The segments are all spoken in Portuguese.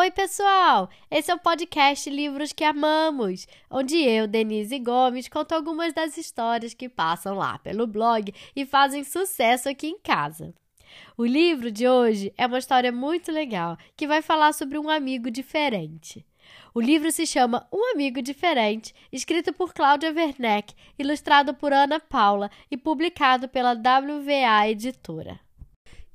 Oi, pessoal! Esse é o podcast Livros que Amamos, onde eu, Denise Gomes, conto algumas das histórias que passam lá pelo blog e fazem sucesso aqui em casa. O livro de hoje é uma história muito legal que vai falar sobre um amigo diferente. O livro se chama Um Amigo Diferente, escrito por Cláudia Werneck, ilustrado por Ana Paula e publicado pela WVA Editora.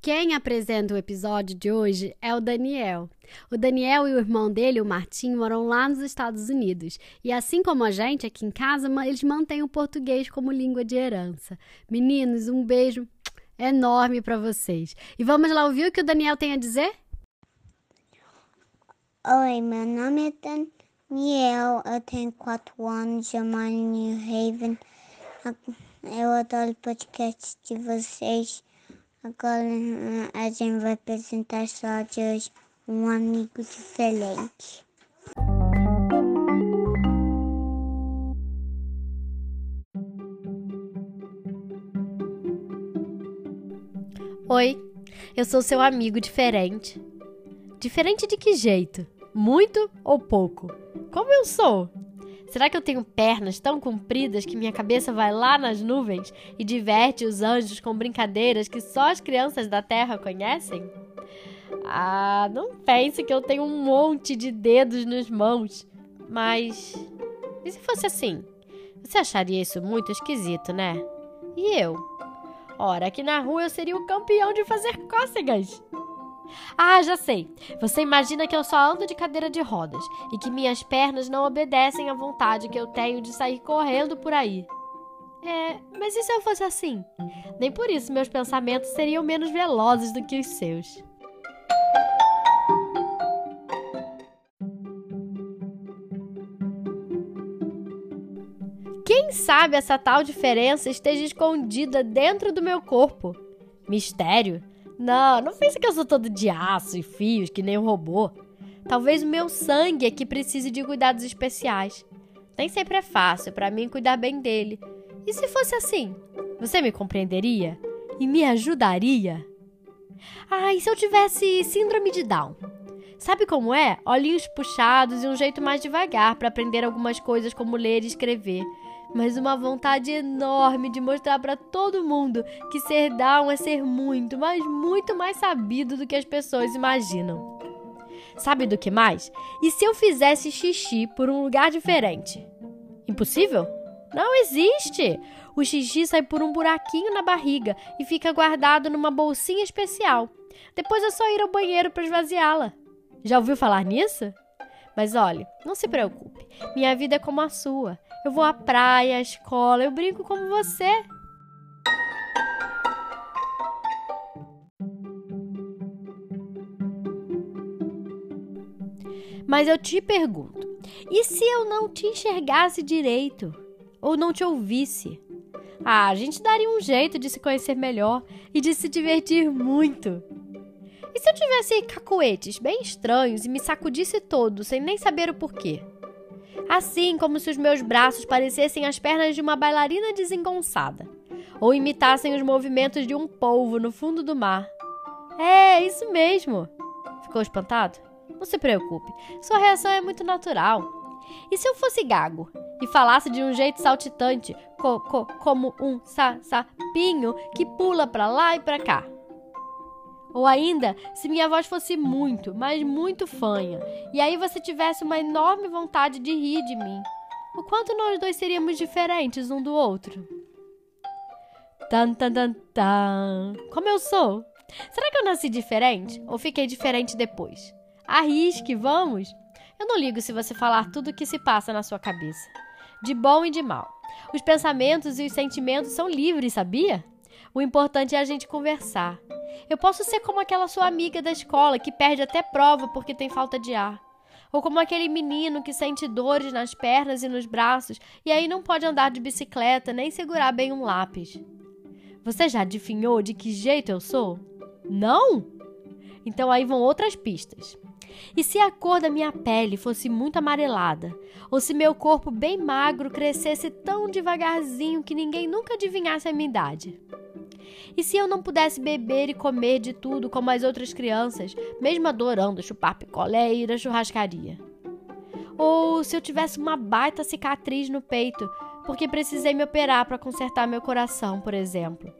Quem apresenta o episódio de hoje é o Daniel. O Daniel e o irmão dele, o Martim, moram lá nos Estados Unidos. E assim como a gente aqui em casa, eles mantêm o português como língua de herança. Meninos, um beijo enorme para vocês. E vamos lá ouvir o que o Daniel tem a dizer? Oi, meu nome é Daniel, eu tenho 4 anos, eu moro em New Haven. Eu adoro o podcast de vocês. Agora hum, a gente vai apresentar história de hoje, um amigo diferente. Oi, eu sou seu amigo diferente. Diferente de que jeito? Muito ou pouco? Como eu sou? Será que eu tenho pernas tão compridas que minha cabeça vai lá nas nuvens e diverte os anjos com brincadeiras que só as crianças da Terra conhecem? Ah, não pense que eu tenho um monte de dedos nas mãos. Mas. E se fosse assim? Você acharia isso muito esquisito, né? E eu? Ora, aqui na rua eu seria o campeão de fazer cócegas. Ah, já sei. Você imagina que eu só ando de cadeira de rodas e que minhas pernas não obedecem à vontade que eu tenho de sair correndo por aí. É, mas e se eu fosse assim? Nem por isso meus pensamentos seriam menos velozes do que os seus. Quem sabe essa tal diferença esteja escondida dentro do meu corpo? Mistério? Não, não pense que eu sou todo de aço e fios, que nem um robô. Talvez o meu sangue é que precise de cuidados especiais. Nem sempre é fácil para mim cuidar bem dele. E se fosse assim, você me compreenderia? E me ajudaria? Ah, e se eu tivesse síndrome de Down? Sabe como é? Olhinhos puxados e um jeito mais devagar para aprender algumas coisas como ler e escrever mas uma vontade enorme de mostrar para todo mundo que ser down é ser muito, mas muito mais sabido do que as pessoas imaginam. Sabe do que mais? E se eu fizesse xixi por um lugar diferente? Impossível? Não existe! O xixi sai por um buraquinho na barriga e fica guardado numa bolsinha especial. Depois é só ir ao banheiro para esvaziá-la. Já ouviu falar nisso? Mas olhe, não se preocupe. Minha vida é como a sua. Eu vou à praia, à escola, eu brinco como você. Mas eu te pergunto: e se eu não te enxergasse direito? Ou não te ouvisse? Ah, a gente daria um jeito de se conhecer melhor e de se divertir muito. E se eu tivesse cacoetes bem estranhos e me sacudisse todo sem nem saber o porquê? Assim como se os meus braços parecessem as pernas de uma bailarina desengonçada, ou imitassem os movimentos de um polvo no fundo do mar. É, isso mesmo! Ficou espantado? Não se preocupe, sua reação é muito natural. E se eu fosse gago e falasse de um jeito saltitante, co co como um sa sapinho que pula para lá e para cá? Ou ainda, se minha voz fosse muito, mas muito fanha, e aí você tivesse uma enorme vontade de rir de mim. O quanto nós dois seríamos diferentes um do outro? Tan, tan, tan, tan. Como eu sou? Será que eu nasci diferente? Ou fiquei diferente depois? Arrisque, vamos! Eu não ligo se você falar tudo o que se passa na sua cabeça. De bom e de mal. Os pensamentos e os sentimentos são livres, sabia? O importante é a gente conversar. Eu posso ser como aquela sua amiga da escola que perde até prova porque tem falta de ar. Ou como aquele menino que sente dores nas pernas e nos braços e aí não pode andar de bicicleta nem segurar bem um lápis. Você já adivinhou de que jeito eu sou? Não? Então aí vão outras pistas. E se a cor da minha pele fosse muito amarelada? Ou se meu corpo bem magro crescesse tão devagarzinho que ninguém nunca adivinhasse a minha idade? E se eu não pudesse beber e comer de tudo como as outras crianças, mesmo adorando chupar picolé e ir à churrascaria? Ou se eu tivesse uma baita cicatriz no peito porque precisei me operar para consertar meu coração, por exemplo?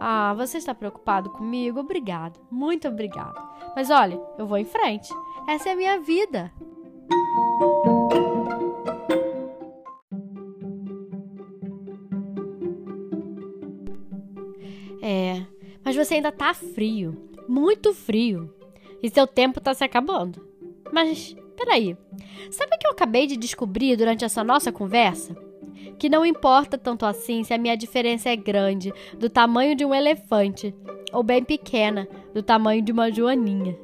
Ah, você está preocupado comigo? Obrigado, muito obrigado. Mas olha, eu vou em frente. Essa é a minha vida. Você ainda tá frio, muito frio. E seu tempo tá se acabando. Mas, peraí, sabe o que eu acabei de descobrir durante essa nossa conversa? Que não importa tanto assim se a minha diferença é grande, do tamanho de um elefante, ou bem pequena, do tamanho de uma joaninha.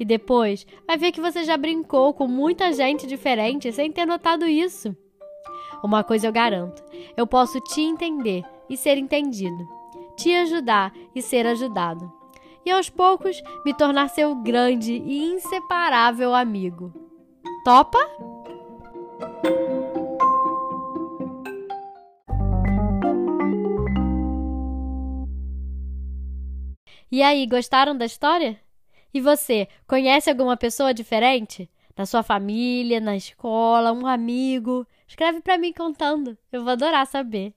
E depois vai ver que você já brincou com muita gente diferente sem ter notado isso. Uma coisa eu garanto: eu posso te entender e ser entendido te ajudar e ser ajudado. E aos poucos me tornar seu grande e inseparável amigo. Topa? E aí, gostaram da história? E você, conhece alguma pessoa diferente? Na sua família, na escola, um amigo? Escreve para mim contando. Eu vou adorar saber.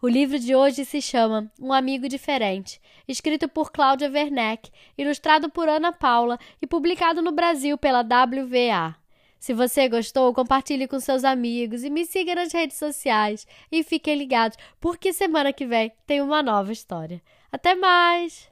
O livro de hoje se chama Um Amigo Diferente, escrito por Cláudia Werneck, ilustrado por Ana Paula e publicado no Brasil pela WVA. Se você gostou, compartilhe com seus amigos e me siga nas redes sociais. E fiquem ligados, porque semana que vem tem uma nova história. Até mais!